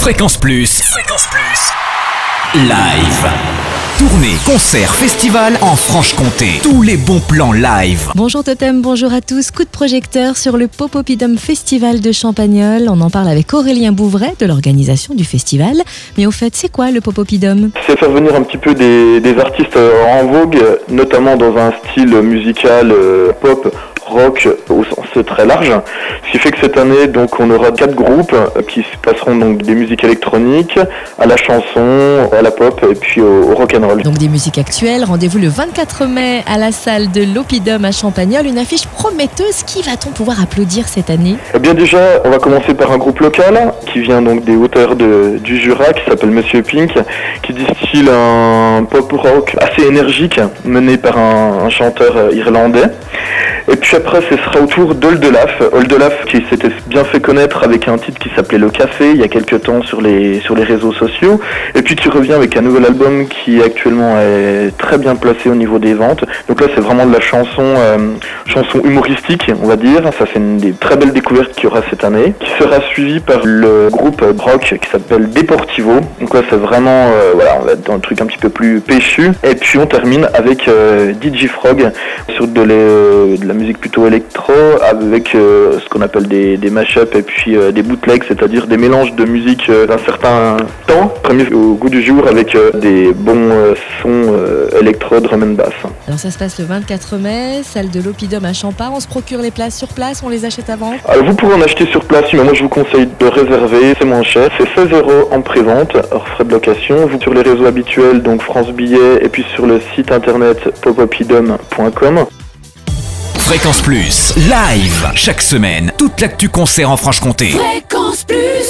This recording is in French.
Fréquence Plus. Fréquence Plus. Live. Tournée, concert, festival en Franche-Comté. Tous les bons plans live. Bonjour Totem, bonjour à tous. Coup de projecteur sur le Popopidum Festival de Champagnol. On en parle avec Aurélien Bouvray de l'organisation du festival. Mais au fait, c'est quoi le Popopidum? C'est faire venir un petit peu des, des artistes en vogue, notamment dans un style musical euh, pop rock au sens très large. Ce qui fait que cette année, donc, on aura quatre groupes qui se passeront donc des musiques électroniques à la chanson, à la pop et puis au, au rock and roll. Donc des musiques actuelles. Rendez-vous le 24 mai à la salle de l'Opidum à Champagnol. Une affiche prometteuse. Qui va-t-on pouvoir applaudir cette année? Eh bien déjà, on va commencer par un groupe local qui vient donc des hauteurs de, du Jura, qui s'appelle Monsieur Pink, qui distille un pop rock assez énergique mené par un, un chanteur irlandais. Et puis après, ce sera au tour d'Oldelaf. Oldelaf qui s'était bien fait connaître avec un titre qui s'appelait Le Café il y a quelques temps sur les, sur les réseaux sociaux. Et puis qui revient avec un nouvel album qui actuellement est très bien placé au niveau des ventes. Donc là, c'est vraiment de la chanson, euh, chanson humoristique, on va dire. Ça, c'est une des très belles découvertes qu'il y aura cette année. Qui sera suivi par le groupe rock qui s'appelle Deportivo. Donc là, c'est vraiment, euh, voilà, on va être dans un truc un petit peu plus péchu. Et puis on termine avec euh, DJ Frog sur de, les, de la musique plutôt électro avec euh, ce qu'on appelle des, des mash-up et puis euh, des bootlegs, c'est-à-dire des mélanges de musique euh, d'un certain temps, premier au goût du jour avec des bons sons électro, drum and bass. Alors ça se passe le 24 mai, salle de l'Opidum à Champard. On se procure les places sur place, on les achète avant? Alors vous pouvez en acheter sur place, mais moi je vous conseille de réserver, c'est moins cher, c'est 16 euros en pré-vente, hors frais de location. Vous sur les réseaux habituels, donc France Billet, et puis sur le site internet popopidum.com. Fréquence Plus. Live. Chaque semaine. Toute l'actu concert en Franche-Comté. Fréquence Plus